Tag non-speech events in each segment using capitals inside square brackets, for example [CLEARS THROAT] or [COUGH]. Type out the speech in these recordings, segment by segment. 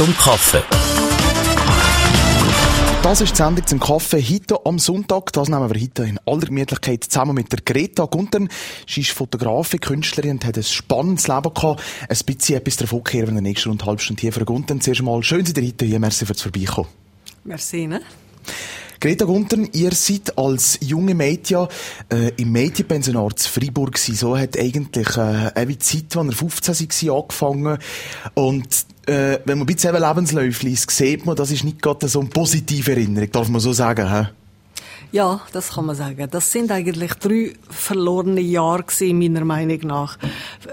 zum Kaffee. Das ist die Sendung zum Kaffee heute am Sonntag. Das nehmen wir heute in aller Gemütlichkeit zusammen mit der Greta Guntern. Sie ist Fotografin, Künstlerin und hat ein spannendes Leben gehabt. Ein bisschen etwas davon kehren wir in der nächsten und halbe Stunde hier für Guntern. Zuerst einmal schön, Sie heute hier. Merci fürs Vorbeikommen. Merci, ne? Greta Guntern, ihr seid als junge Mädchen äh, im Mädchenpensionat zu Freiburg gewesen. So hat eigentlich äh, eine Zeit, als ihr 15 war, angefangen. Und äh, wenn man ein bisschen Lebensläufe liest, sieht man, das ist nicht gerade so eine positive Erinnerung, darf man so sagen, hä? Ja, das kann man sagen. Das sind eigentlich drei verlorene Jahre meiner Meinung nach.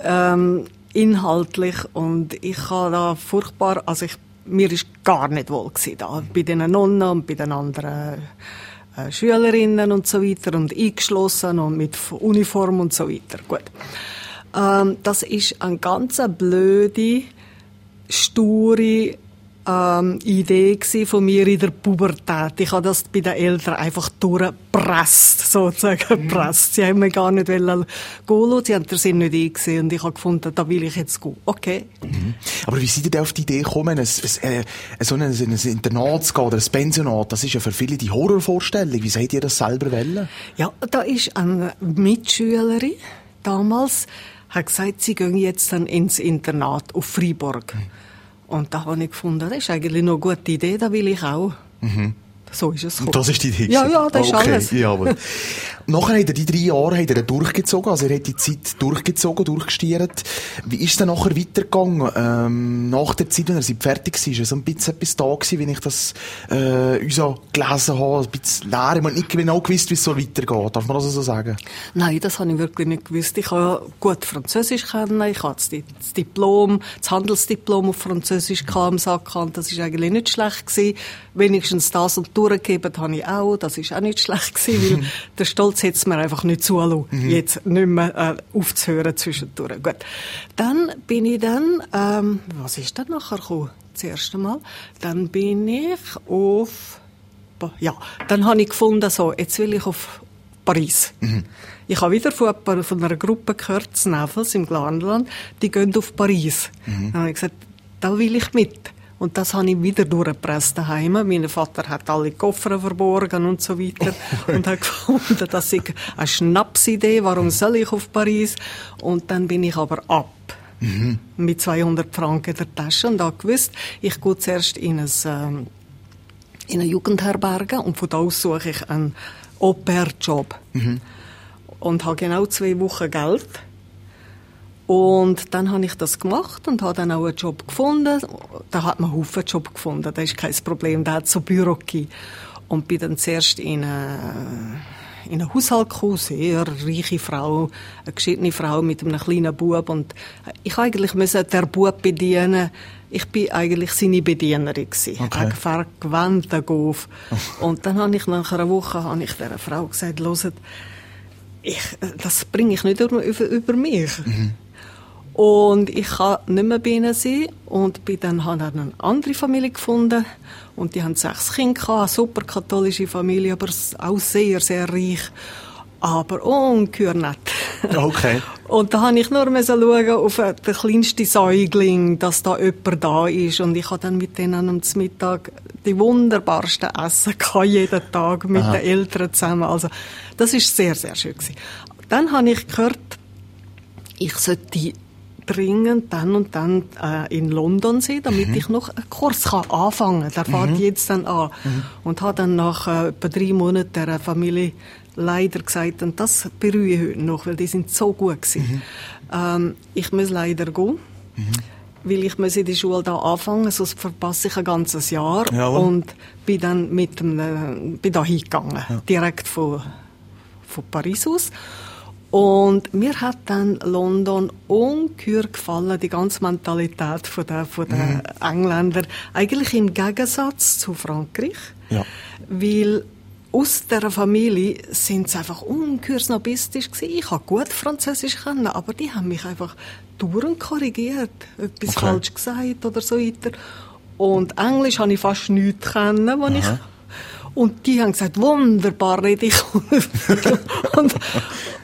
Ähm, inhaltlich und ich habe da furchtbar, also ich mir ist gar nicht wohl gewesen, da bei den Nonnen und bei den anderen äh, Schülerinnen und so weiter und eingeschlossen und mit Uniform und so weiter. Gut. Ähm, das ist eine ganz blöde, sture ähm, Idee von mir in der Pubertät. Ich habe das bei den Eltern einfach durchgepresst, sozusagen mhm. gepresst. Sie haben mir gar nicht wollen gehen sie haben den Sinn nicht eingesehen und ich habe gefunden, da will ich jetzt gehen. Okay. Mhm. Aber wie seid ihr auf die Idee gekommen, ein, ein, ein, so ein, ein Internat zu gehen oder ein Pensionat? Das ist ja für viele die Horrorvorstellung. Wie seid ihr das selber wollen? Ja, da ist eine Mitschülerin damals, hat gesagt, sie gehen jetzt dann ins Internat auf Freiburg. Mhm. Und da habe ich gefunden, das ist eigentlich noch eine gute Idee, da will ich auch. Mhm. So ist es gekommen. Das ist die Idee? Ja, ja, das ist okay, alles. [LAUGHS] Jawohl. nachher hat er die drei Jahre hat er durchgezogen, also er hat die Zeit durchgezogen, durchgestiert. Wie ist es dann nachher weitergegangen? Ähm, nach der Zeit, wenn er fertig war, ist so ein bisschen etwas da gewesen, wenn ich das äh, uns gelesen habe, ein bisschen leer. Ich habe nicht genau gewusst, wie es so weitergeht. Darf man das so sagen? Nein, das habe ich wirklich nicht gewusst. Ich habe gut Französisch kennen, ich habe das Diplom, das Handelsdiplom auf Französisch am Sack Das ist eigentlich nicht schlecht gewesen. Wenigstens das und durchgegeben habe ich auch. Das ist auch nicht schlecht gewesen, weil [LAUGHS] der Stolz hätte es mir einfach nicht zulassen, mhm. jetzt nicht mehr äh, aufzuhören zwischendurch. Gut. Dann bin ich dann, ähm, was ist dann nachher gekommen? Das erste Mal. Dann bin ich auf, ja, dann habe ich gefunden, so, jetzt will ich auf Paris. Mhm. Ich habe wieder von, von einer Gruppe gehört, Sneffels im Glanland, die gehen auf Paris. Mhm. Dann habe ich gesagt, da will ich mit. Und das habe ich wieder durchgepresst daheim. Mein Vater hat alle Koffer verborgen und so weiter. [LAUGHS] und hat gefunden, das ist eine Schnapsidee. Warum soll ich auf Paris? Und dann bin ich aber ab. Mhm. Mit 200 Franken in der Tasche und habe gewusst, ich gehe zuerst in, ein, ähm, in eine Jugendherberge und von da aus suche ich einen Au-pair-Job. Mhm. Und habe genau zwei Wochen Geld und dann habe ich das gemacht und habe dann auch einen Job gefunden. Da hat man einen Haufen Job gefunden, das ist kein Problem, da hat so Büro gegeben. Und bin dann zuerst in eine, in einen Haushalt gekommen, sehr reiche Frau, eine geschiedene Frau mit einem kleinen Bub und ich eigentlich müssen der Bub bedienen. Ich bin eigentlich seine Bedienerin gewesen. Okay. Ich vergewandt Golf. Und dann habe ich nach einer Woche habe ich der Frau gesagt, hört, ich, das bringe ich nicht über, über mich. Mhm. Und ich kann nicht mehr bei ihnen sein. Und bin dann habe ich eine andere Familie gefunden. Und die haben sechs Kinder gehabt, eine super katholische Familie, aber auch sehr, sehr reich. Aber ungeheuer nett. Okay. [LAUGHS] Und da habe ich nur schauen auf den kleinsten Säugling, dass da jemand da ist. Und ich habe dann mit denen am Mittag die wunderbarsten Essen gehabt, jeden Tag mit Aha. den Eltern zusammen. Also, das ist sehr, sehr schön gewesen. Dann habe ich gehört, ich sollte dringend dann und dann äh, in London sein, damit mhm. ich noch einen Kurs kann anfangen kann. Der mhm. jetzt dann an. Mhm. Und habe dann nach äh, etwa drei Monaten der Familie leider gesagt, und das bereue ich heute noch, weil die sind so gut gewesen. Mhm. Ähm, ich muss leider gehen. Mhm. Weil ich muss in die Schule da anfangen, sonst verpasse ich ein ganzes Jahr. Jawohl. Und bin dann mit dem, äh, bin da hingegangen. Ja. Direkt von, von Paris aus. Und mir hat dann London ungeheuer gefallen, die ganze Mentalität von der, von der mhm. Engländer. Eigentlich im Gegensatz zu Frankreich. Ja. Weil aus der Familie sind sie einfach ungeheuer snobistisch gewesen. Ich habe gut Französisch können, aber die haben mich einfach dauernd korrigiert. Etwas okay. falsch gesagt oder so weiter. Und Englisch habe ich fast nichts kennen, was ich und die haben gesagt, wunderbar rede ich. [LAUGHS] und,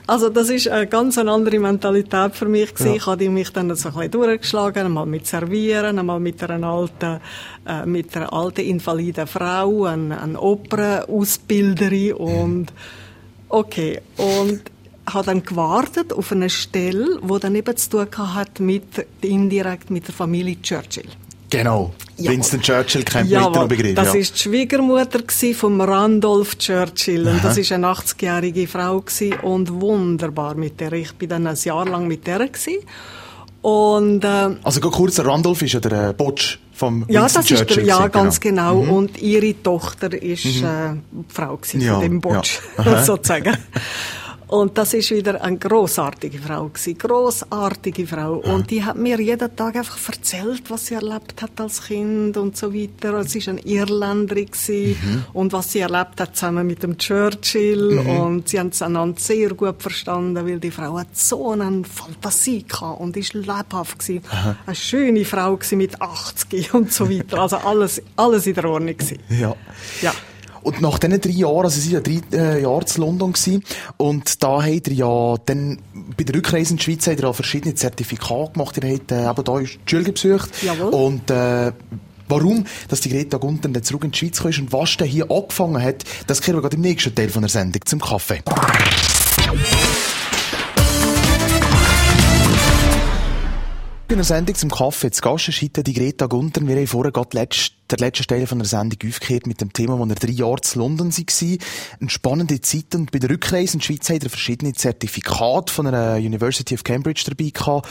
Also das ist eine ganz andere Mentalität für mich gewesen. Ja. Ich habe mich dann so ein bisschen durchgeschlagen, einmal mit Servieren, einmal mit einer alten, äh, mit einer alten invaliden Frau, einer, Opernausbilderin und [LAUGHS] okay und habe dann gewartet auf eine Stelle, wo dann eben zu tun hat mit indirekt mit der Familie Churchill. Genau. Ja. Winston Churchill kennt man ja, Begriff. Das ja. ist die Schwiegermutter von Randolph Churchill. Und das ist eine 80-jährige Frau gewesen und wunderbar mit der. Ich bin dann ein Jahr lang mit der gewesen. Und, äh, also kurz, Randolph ist ja der äh, Botsch vom ja, Winston das Churchill. Ist der, ja, ganz genau. genau. Mhm. Und ihre Tochter ist mhm. äh, Frau gewesen ja, von dem Botsch, ja. [LAUGHS] sozusagen. [LAUGHS] Und das ist wieder eine großartige Frau gewesen, großartige Frau. Und die hat mir jeden Tag einfach erzählt, was sie erlebt hat als Kind und so weiter. Sie ist eine Irländerin mhm. und was sie erlebt hat zusammen mit dem Churchill. Mhm. Und sie haben es einander sehr gut verstanden, weil die Frau hat so eine Fantasie gehabt und ist lebhaft gewesen. Aha. Eine schöne Frau gewesen mit 80 und so weiter. Also alles, alles in der Ordnung gewesen. Ja. Ja. Und nach diesen drei Jahren, also sie waren ja drei äh, Jahre in London gewesen, und da habt ihr ja dann bei der Rückreise in die Schweiz habt ihr auch verschiedene Zertifikate gemacht. Ihr habt äh, eben da die Schule besucht. Jawohl. Und äh, Warum, dass die Greta Gunther dann zurück in die Schweiz kam und was denn hier angefangen hat, das kehren wir gerade im nächsten Teil von der Sendung zum Kaffee. In der Sendung zum Kaffee zu Gast ist die Greta Gunther. Wir haben vorher gerade letzt, der letzten Teil von der Sendung aufgehört mit dem Thema, wo er drei Jahre zu London war. Eine spannende Zeit und bei der Rückreise in die Schweiz hat er verschiedene Zertifikate von der University of Cambridge dabei gehabt.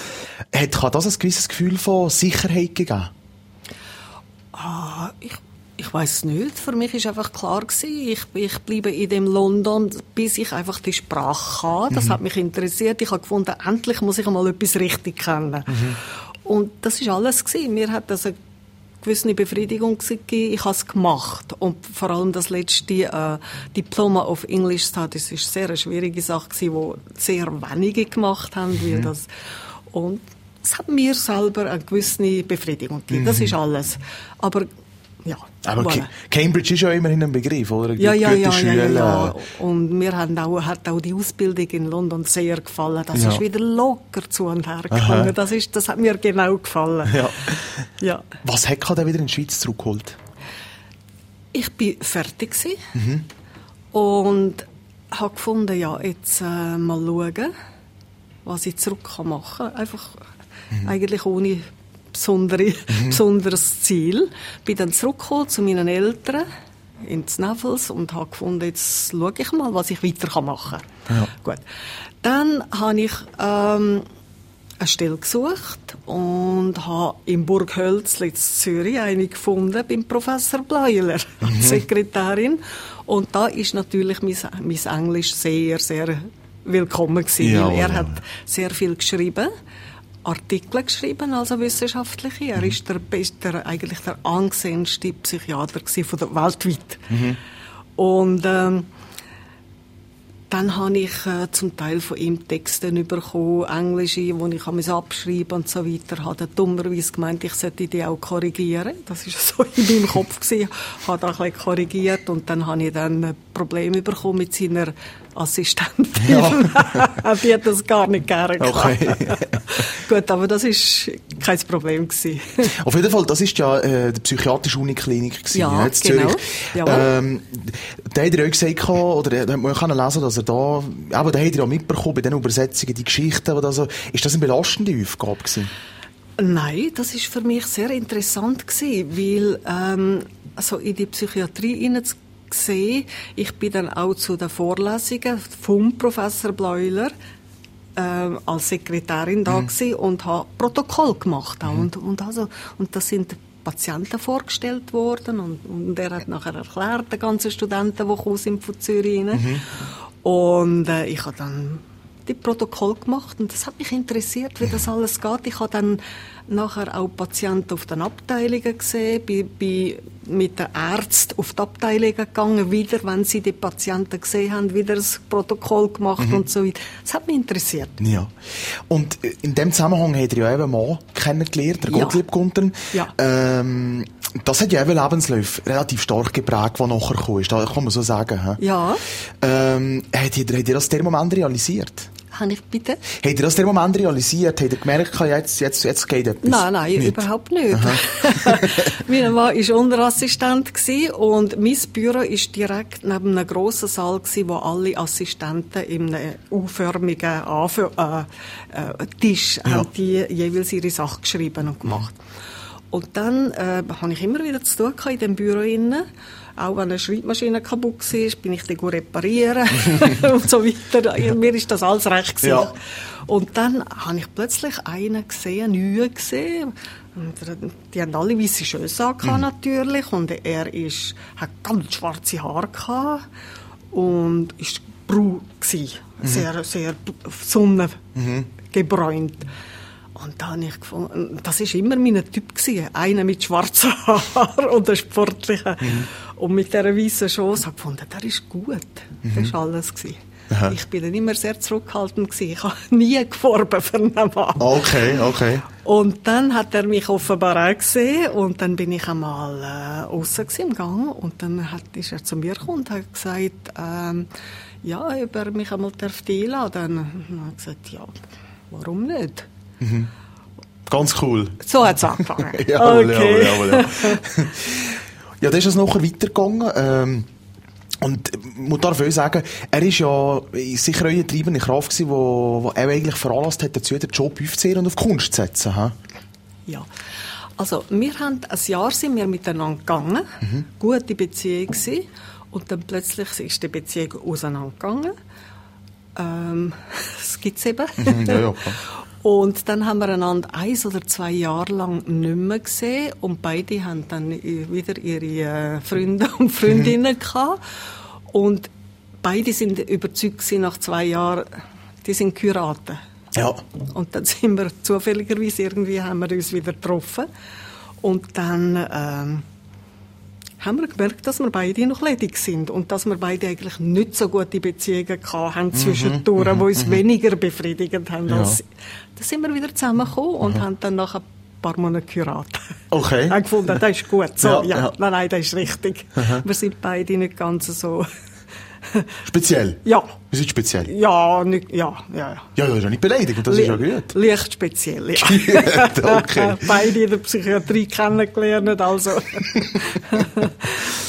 Hat, hat das ein gewisses Gefühl von Sicherheit gegeben? Ah, ich ich weiß nicht. Für mich ist einfach klar gewesen, ich, ich bleibe in dem London, bis ich einfach die Sprache kann. Das mhm. hat mich interessiert. Ich habe gefunden, endlich muss ich einmal etwas richtig kennen. Mhm. Und das ist alles gewesen. Mir hat das eine gewisse Befriedigung gegeben. Ich habe es gemacht. Und vor allem das letzte äh, Diploma of English Studies ist sehr eine schwierige Sache gewesen, die sehr wenige gemacht haben, mhm. weil das und es hat mir selber eine gewisse Befriedigung gegeben. Das mhm. ist alles. Aber ja. Aber voilà. Cambridge ist ja immerhin ein Begriff, oder? Ja, ja, ja, ja, ja, ja, Und mir hat auch, hat auch die Ausbildung in London sehr gefallen. Das ja. ist wieder locker zu und her gegangen. Das, ist, das hat mir genau gefallen. Ja. ja. Was hat dich wieder in die Schweiz zurückgeholt? Ich war fertig mhm. und habe gefunden, ja, jetzt äh, mal schauen, was ich zurück machen kann. Einfach mhm. eigentlich ohne besondere, mhm. besonderes Ziel. Bin dann zurückgekommen zu meinen Eltern ins Nevels und habe gefunden, jetzt schaue ich mal, was ich weiter machen kann. Ja. Gut. Dann habe ich ähm, eine Stelle gesucht und habe in Burghölzli in Zürich eine gefunden beim Professor Bleuler [LAUGHS] mhm. Sekretärin. Und da ist natürlich mein, mein Englisch sehr, sehr willkommen gewesen, ja, er ja. hat sehr viel geschrieben Artikel geschrieben, also wissenschaftliche. Er mhm. ist der, der, eigentlich der angesehenste Psychiater von der weltweit. Mhm. Und ähm, dann habe ich äh, zum Teil von ihm Texte bekommen, englische, die ich habe abschreiben und so weiter. Hat er dummerweise gemeint, ich sollte die auch korrigieren. Das war [LAUGHS] so in meinem Kopf gewesen. Habe da ein bisschen korrigiert und dann habe ich dann ein Problem bekommen mit seiner Assistentin. Ja. [LAUGHS] die hat das gar nicht gerne okay. [LAUGHS] Gut, aber das ist kein Problem gewesen. [LAUGHS] Auf jeden Fall, das ist ja äh, die psychiatrische Uniklinik gewesen, ja, jetzt genau. Zürich. Ähm, da hat er auch gesagt, oder man kann lesen, dass er da, aber da hat er ja mitbekommen bei den Übersetzungen, die Geschichten, oder so. Ist das eine belastende Aufgabe gewesen? Nein, das ist für mich sehr interessant gewesen, weil ähm, also in die Psychiatrie hineinzugehen, gesehen. Ich bin dann auch zu den Vorlesungen vom Professor Bleuler äh, als Sekretärin da mhm. und habe Protokoll gemacht. Mhm. Und, und, also, und das sind Patienten vorgestellt worden und, und er hat nachher erklärt, den ganzen Studenten, die gekommen sind von Zürich. Mhm. Und äh, ich habe dann die Protokoll gemacht und das hat mich interessiert, wie das alles geht. Ich habe dann nachher auch Patienten auf den Abteilungen gesehen, bei, bei mit den Ärzten auf die Abteilung gegangen, wieder, wenn sie die Patienten gesehen haben, wieder das Protokoll gemacht mhm. und so weiter. Das hat mich interessiert. Ja. Und in dem Zusammenhang hat er ja eben Mann kennengelernt, der ja. Gottlieb Gunten. Ja. Ähm, das hat ja eben Lebensläufe relativ stark geprägt, was nachher gekommen ist. Da kann man so sagen. He? Ja. Ähm, hat, ihr, hat ihr das der Moment realisiert? Habe ich bitte? Habt ihr das der Moment realisiert? Habt ihr gemerkt, jetzt, jetzt, jetzt geht etwas? Nein, nein, nicht. überhaupt nicht. [LAUGHS] mein Mann war Unterassistent und mein Büro war direkt neben einem grossen Saal, wo alle Assistenten in einem U-förmigen Anf äh, äh, Tisch ja. haben die jeweils ihre Sachen geschrieben und gemacht. Und dann äh, habe ich immer wieder zu tun in diesem Büro. Innen. Auch wenn eine Schreibmaschine kaputt war, bin ich die reparieren [LAUGHS] und so weiter. Mir ist das alles recht gewesen. Ja. Und dann habe ich plötzlich einen gesehen, einen neuen gesehen. Die haben alle weiße Schöße mhm. natürlich. Und er ist, hat ganz schwarze Haare gehabt und ist braun gewesen. Mhm. Sehr, sehr sonnengebräunt. Mhm. Und da habe ich gefunden, das ist immer mein Typ gewesen. Einer mit schwarzen [LAUGHS] Haaren und ein sportlicher. Mhm. Und mit dieser weißen Chance habe ich gefunden, der ist gut. Mhm. Das war alles gewesen. Ich bin dann immer sehr zurückhaltend gewesen. Ich habe [LAUGHS] nie geforben für einen Mann. Okay, okay. Und dann hat er mich offenbar auch gesehen und dann bin ich einmal äh, außen im Gang und dann hat, ist er zu mir gekommen und hat gesagt, ähm, ja, ob er mich einmal einladen darf. Und dann habe ich gesagt, ja, warum nicht? Mhm. Ganz cool. So hat es angefangen. [LAUGHS] jawohl, okay. jawohl, jawohl, ja. [LAUGHS] ja, dann ist es nachher weitergegangen. Ähm, und man darf auch sagen, er ist ja sicher eine treibende Kraft gewesen, wo, wo er eigentlich veranlasst hat, dazu den Job aufzuhören und auf Kunst zu setzen. He? Ja. Also, wir haben, ein Jahr sind wir miteinander gegangen. Mhm. Gute Beziehung gewesen. Und dann plötzlich ist die Beziehung auseinandergegangen. Ähm, [LAUGHS] das gibt's eben. Mhm, ja, ja, [LAUGHS] Und dann haben wir einander eins oder zwei Jahre lang nicht mehr gesehen und beide haben dann wieder ihre äh, Freunde und [LAUGHS] Freundinnen gehabt. Und beide sind überzeugt nach zwei Jahren, die sind Kuraten. Ja. Und dann sind wir zufälligerweise irgendwie haben wir uns wieder getroffen. Und dann, ähm, haben wir gemerkt, dass wir beide noch ledig sind und dass wir beide eigentlich nicht so gute Beziehungen haben mhm, zwischendurch, mhm, die uns mhm. weniger befriedigend haben. Ja. Als, da sind wir wieder zusammengekommen und mhm. haben dann nach ein paar Monaten geheiratet. Okay. [LAUGHS] haben gefunden, das ist gut. So, ja, ja. ja. Nein, nein, das ist richtig. Mhm. Wir sind beide nicht ganz so [LAUGHS] Speziell? Ja. Wir sind speziell? Ja, nicht, ja, ja. Ja, ja, ist ja nicht beleidigt, das Le ist ja gut. Leicht speziell, ja. gut, okay. [LAUGHS] Beide in der Psychiatrie kennengelernt, also. [LAUGHS]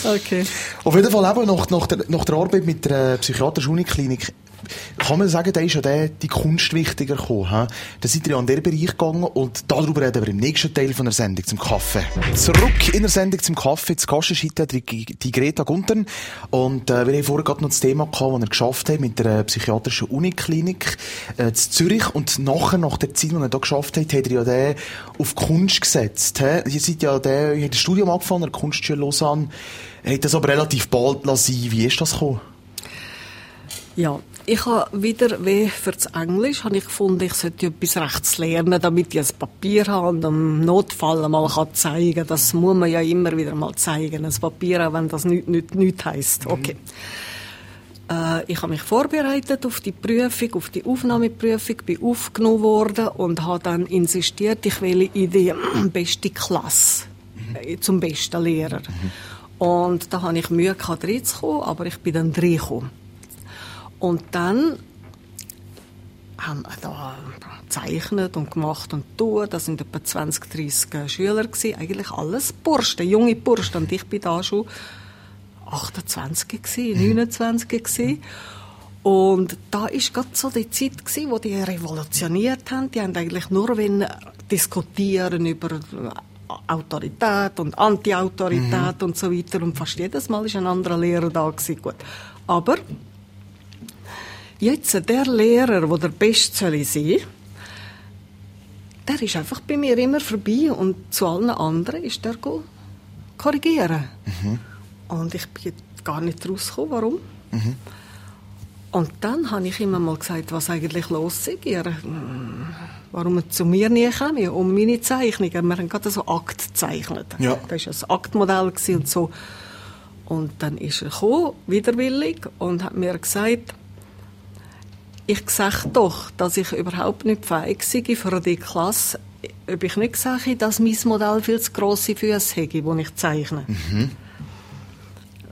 okay. Auf jeden Fall eben nach, nach, der, nach der Arbeit mit der psychiatrischen Uniklinik kann man sagen, da ist ja der, die Kunst wichtiger gekommen. He? Da seid ihr ja an den Bereich gegangen und darüber reden wir im nächsten Teil von der Sendung zum Kaffee. Zurück in der Sendung zum Kaffee. Zu Gast ist heute die Greta Guntern. Und äh, wir haben vorher gerade noch das Thema gehabt, das er geschafft hat mit der psychiatrischen Uniklinik äh, in Zürich. Und nachher, nach der Zeit, die er da geschafft hat, hat er ja den auf Kunst gesetzt. He? Ihr seid ja der, ihr habt das Studium angefangen, der Kunstschule Lausanne. Hat das aber relativ bald lassen. Wie ist das gekommen? Ja, ich habe wieder, wie für das Englisch, habe ich gefunden, ich sollte etwas Rechts lernen, damit ich ein Papier habe und im Notfall einmal kann zeigen kann. Das muss man ja immer wieder mal zeigen, ein Papier, auch wenn das nichts nicht, nicht heisst. Mhm. Okay. Mhm. Äh, ich habe mich vorbereitet auf die Prüfung, auf die Aufnahmeprüfung, bin aufgenommen worden und habe dann insistiert, ich will in die [CLEARS THROAT] beste Klasse, mhm. zum besten Lehrer. Mhm. Und da habe ich Mühe gehabt, reinzukommen, aber ich bin dann reingekommen. Und dann haben wir da gezeichnet und gemacht und tun. Das sind etwa 20, 30 Schüler gewesen. Eigentlich alles Burschen, junge Burschen. Und ich bin da schon 28 gewesen, 29 gewesen. Und da ist gerade so die Zeit gewesen, wo die revolutioniert haben. Die haben eigentlich nur wenn diskutieren über Autorität und Anti-Autorität mhm. und so weiter. Und fast jedes Mal ist ein anderer Lehrer da gewesen. Gut. Aber Jetzt, der Lehrer, der der Beste soll sein der ist einfach bei mir immer vorbei und zu allen anderen ist der korrigieren. Mhm. Und ich bin gar nicht rausgekommen, warum. Mhm. Und dann habe ich immer mal gesagt, was eigentlich los ist. Ihr hm, warum er zu mir nie kommen, um meine Zeichnungen. Wir haben gerade so Akt gezeichnet. Ja. Das war ein Aktmodell und so. Und dann ist er gekommen, widerwillig, und hat mir gesagt, ich sage doch, dass ich überhaupt nicht fähig sei für die Klasse, ob ich nicht sage, dass mein Modell viel zu grosse Füße hätte, die ich zeichne.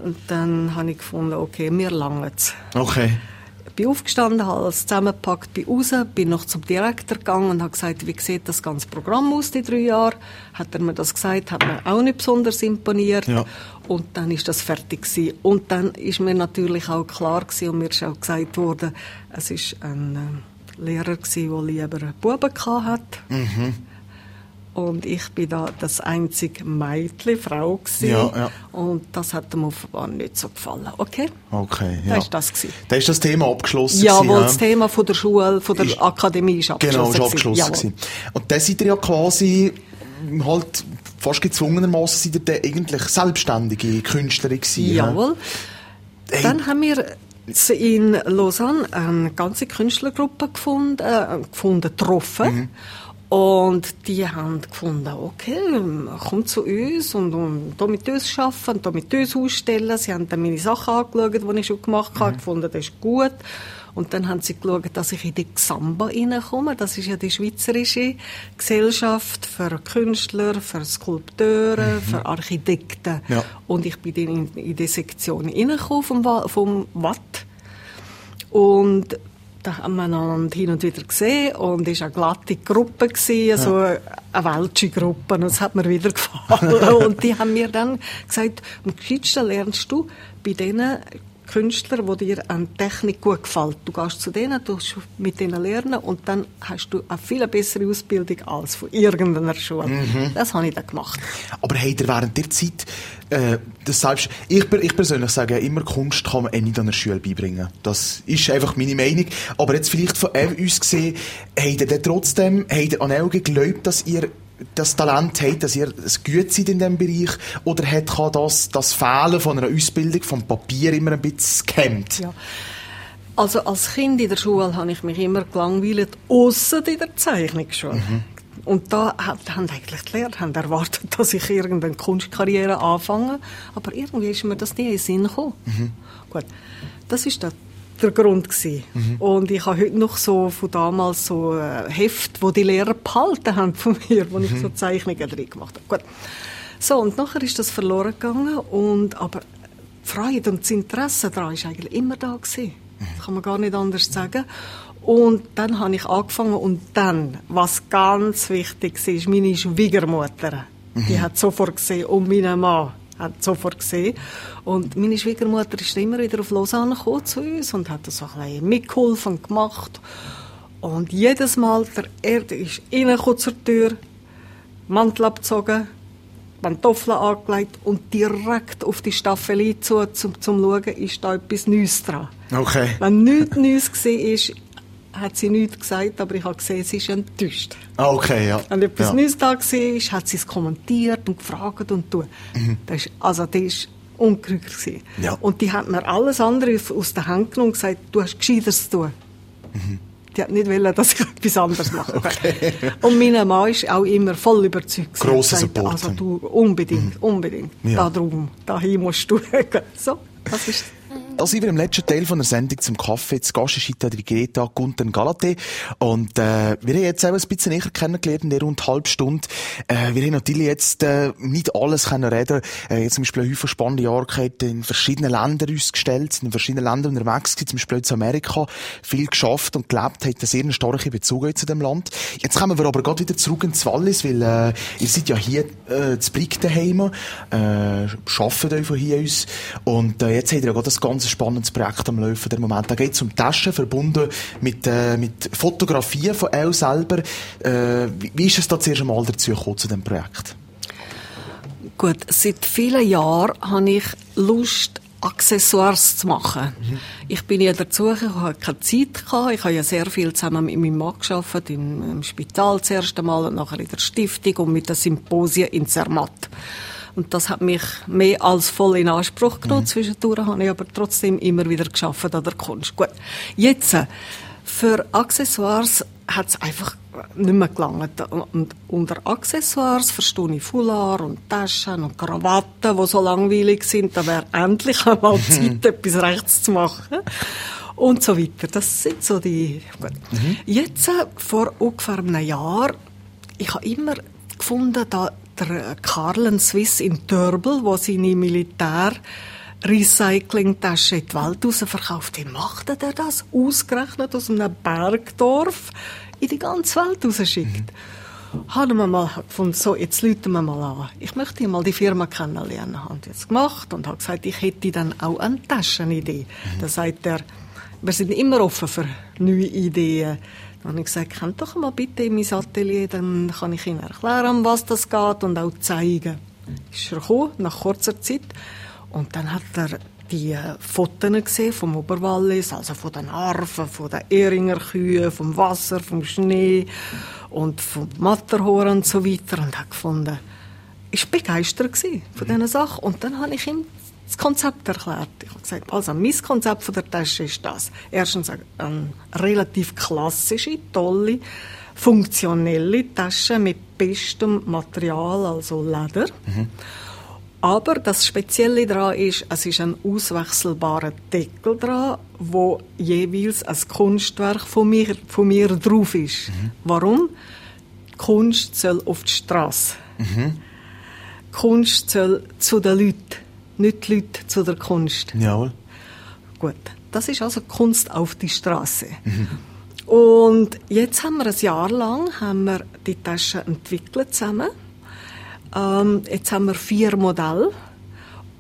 Und dann habe ich gefunden, okay, mir langt Okay. Ich bin aufgestanden, habe alles zusammengepackt, bin raus, bin noch zum Direktor gegangen und habe gesagt, wie sieht das ganze Programm aus, die drei Jahre? Hat er mir das gesagt, hat mir auch nicht besonders imponiert. Ja. Und dann ist das fertig gewesen. Und dann ist mir natürlich auch klar gewesen, und mir ist auch gesagt worden, es ist ein äh, Lehrer gewesen, der lieber Buben gehabt hat. Mhm. Und ich bin da das einzige Mädchen, Frau gewesen. Ja, ja. Und das hat ihm offenbar nicht so gefallen. Okay? Okay, ja. Das ist das gewesen. Da ist das Thema abgeschlossen. Jawohl, gewesen, das Thema von der Schule, von der Ist- Akademie ist abgeschlossen. Genau, ist abgeschlossen gewesen. gewesen. Und dann seid ihr ja quasi halt fast gezwungenermaßen seid ihr dann eigentlich selbstständige Künstlerin gewesen. Jawohl. Hey. Dann haben wir in Lausanne eine ganze Künstlergruppe gefunden, äh, gefunden getroffen. Mhm. Und die haben gefunden, okay, komm zu uns und, und da mit uns arbeiten und da mit uns ausstellen. Sie haben dann meine Sachen angeschaut, die ich schon gemacht Mhm. habe, gefunden, das ist gut. Und dann haben sie geschaut, dass ich in die Xamba reinkomme. Das ist ja die schweizerische Gesellschaft für Künstler, für Skulpteure, für Architekten. Ja. Und ich bin in, in die Sektion reingekommen vom, vom Watt. Und da haben wir einander hin und wieder gesehen und es war eine glatte Gruppe, gewesen, so eine welsche Gruppe und es hat mir wieder gefallen. [LAUGHS] und die haben mir dann gesagt, am gescheitsten lernst du bei denen Künstlern, die dir an Technik gut gefällt. Du gehst zu denen, du mit denen lernen und dann hast du eine viel bessere Ausbildung als von irgendeiner Schule. Das habe ich dann gemacht. Aber habt ihr während der Zeit, äh, das selbst, ich, ich persönlich sage, immer Kunst kann man eh nicht an der Schule beibringen. Das ist einfach meine Meinung. Aber jetzt vielleicht von äh, uns gesehen, habt ihr trotzdem, habt ihr an Elge geglaubt, dass ihr das Talent habt, dass ihr es gut seid in diesem Bereich? Oder hat kann das, das Fehlen von einer Ausbildung vom Papier immer ein bisschen gehemmt? Ja. Also als Kind in der Schule habe ich mich immer gelangweilt, ausser in der Zeichnungsschule. Und da hat- haben eigentlich die Lehrer haben erwartet, [LAUGHS] dass ich irgendeine Kunstkarriere anfange, aber irgendwie ist mir das nie in den Sinn gekommen. Gut, das ist der, der Grund gewesen. Und ich habe heute noch so von damals so äh, Heft, wo die Lehrer behalten haben von [LAUGHS] mir, wo ich so Zeichnungen drin gemacht habe. Gut. So, und nachher ist das verloren gegangen und aber die Freude und das Interesse daran ist eigentlich immer da gewesen. Das kann man gar nicht anders sagen. Und dann habe ich angefangen und dann, was ganz wichtig war, ist meine Schwiegermutter. Die hat sofort gesehen und mein Mann hat sofort gesehen. Und meine Schwiegermutter ist immer wieder auf Lausanne gekommen zu uns und hat das so ein bisschen mitgeholfen und gemacht. Und jedes Mal, der Erde ist reingekommen zur Tür, Mantel abgezogen, Pantoffeln angelegt und direkt auf die Staffelei zu, zum, zum Schauen, ist da etwas Neues dran. Okay. Wenn nichts Neues war, hat sie nichts gesagt, aber ich habe gesehen, sie ist enttäuscht. Ah, okay, ja. Wenn etwas ja. Neues da war, hat sie es kommentiert und gefragt und tun. Das ist, also, das ist gewesen. Mhm. Ja. Und die hat mir alles andere aus der Hand genommen und gesagt, du hast Gescheiteres zu tun. Mhm. Die hat nicht wollen, dass ich [LAUGHS] etwas anderes mache. Und mein Mann ist auch immer voll überzeugt. Grosser Er Support. Also du, unbedingt, unbedingt. Ja. Darum, dahin musst du. [LAUGHS] so, das ist Da sind wir im letzten Teil von der Sendung zum Kaffee. Zu Gast ist heute die Greta Gunther Galate. Und, äh, wir haben jetzt auch ein bisschen näher kennengelernt in der rund halben Stunde. Äh, wir haben natürlich jetzt, äh, nicht alles können reden. Äh, jetzt zum Beispiel eine Haufen spannende Jahre in verschiedenen Ländern uns gestellt, in verschiedenen Ländern unterwegs gewesen, zum Beispiel in Amerika, viel geschafft und gelebt, hat einen sehr starken Bezug zu dem Land. Jetzt kommen wir aber gerade wieder zurück ins Wallis, weil, äh, ihr seid ja hier, äh, zu Blick daheim, äh, arbeitet euch von hier aus. Und, äh, jetzt habt ihr ja gerade ein ganz spannendes Projekt am Laufen, der Moment. Da geht es um Taschen, verbunden mit, äh, mit Fotografien von Elle selber. Äh, wie, wie ist es da zuerst einmal dazu gekommen, zu dem Projekt? Gut, seit vielen Jahren habe ich Lust, Accessoires zu machen. Ich bin ja dazu, ich habe keine Zeit gehabt. Ich habe ja sehr viel zusammen mit meinem Mann gearbeitet, im, im Spital das erste Mal und nachher in der Stiftung und mit den Symposien in Zermatt. Und das hat mich mehr als voll in Anspruch genommen. Zwischendurch habe ich aber trotzdem immer wieder geschafft an der Kunst. Gut. Jetzt, äh, für Accessoires hat es einfach nicht mehr gelangt. Und unter Accessoires verstehe ich Foulard und Taschen und Krawatten, die so langweilig sind. Da wäre endlich einmal [LAUGHS] Zeit, etwas rechts zu machen. Und so weiter. Das sind so die... Mhm. Jetzt, äh, vor ungefähr einem Jahr, ich habe immer gefunden, da der Carlen Swiss in Törbel, wo seine Militär Recyclingtasche in die Welt raus verkauft. Wie macht er das? Ausgerechnet aus einem Bergdorf in die ganze Welt rausschickt. Mhm. Haben wir mal gefunden, so, jetzt läuten wir mal an. Ich möchte mal die Firma kennenlernen. Haben jetzt gemacht und habe gesagt, ich hätte dann auch eine Taschenidee. Mhm. Da sagt er, wir sind immer offen für neue Ideen. Dann habe ich gesagt, kommt doch mal bitte in mein Atelier, dann kann ich Ihnen erklären, um was das geht und auch zeigen. Ist er gekommen, nach kurzer Zeit. Und dann hat er die äh, Fotos gesehen vom Oberwallis, also von den Arven, von den Ehringer Kühen, vom Wasser, vom Schnee und vom Matterhorn und so weiter und hat gefunden, ich war begeistert von diesen Sachen. Und dann habe ich ihm das Konzept erklärt. Ich habe gesagt, also mein Konzept von der Tasche ist das. Erstens eine relativ klassische, tolle, funktionelle Tasche mit bestem Material, also Leder. Mhm. Aber das Spezielle daran ist, es ist ein auswechselbarer Deckel dran, wo jeweils ein Kunstwerk von mir, von mir drauf ist. Mhm. Warum? Kunst soll auf die Straße. Mhm. Kunst soll zu den Leuten, nicht die Leute zu der Kunst. Jawohl. Gut, das ist also Kunst auf die Straße. Mhm. Und jetzt haben wir ein Jahr lang haben wir die Tasche entwickelt zusammen ähm, jetzt haben wir vier Modelle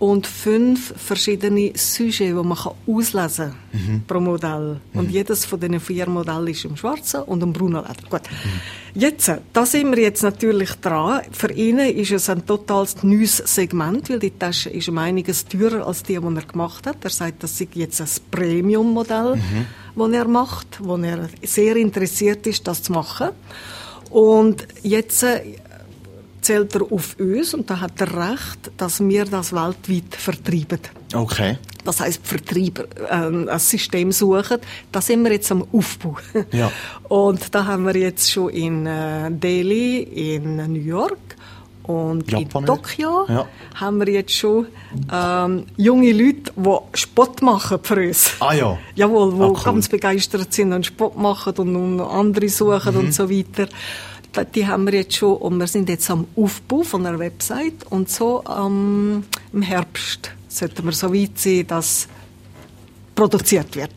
und fünf verschiedene Sujets, die man auslesen kann mhm. pro Modell. Mhm. Und jedes von diesen vier Modellen ist im schwarzen und im braunen Leder. Gut. Mhm. Jetzt, da sind wir jetzt natürlich dran. Für ihn ist es ein total neues Segment, weil die Tasche ist um einiges teurer als die, die er gemacht hat. Er sagt, das ist jetzt ein Premium-Modell, mhm. das er macht, wo er sehr interessiert ist, das zu machen. Und jetzt zählt er auf uns und da hat er recht, dass wir das weltweit vertreiben. Okay. Das heißt, Vertreiber äh, ein System suchen. Da sind wir jetzt am Aufbau. [LAUGHS] Ja. Und da haben wir jetzt schon in äh, Delhi, in New York und Japan in Tokio ja. haben wir jetzt schon ähm, junge Leute, die Sport machen für uns. Ah ja. [LAUGHS] Jawohl, die ah, cool. ganz begeistert sind und Sport machen und, und andere suchen mhm. und so weiter die haben wir jetzt schon und wir sind jetzt am Aufbau von einer Website und so ähm, im Herbst sollten wir so weit sein, dass produziert wird.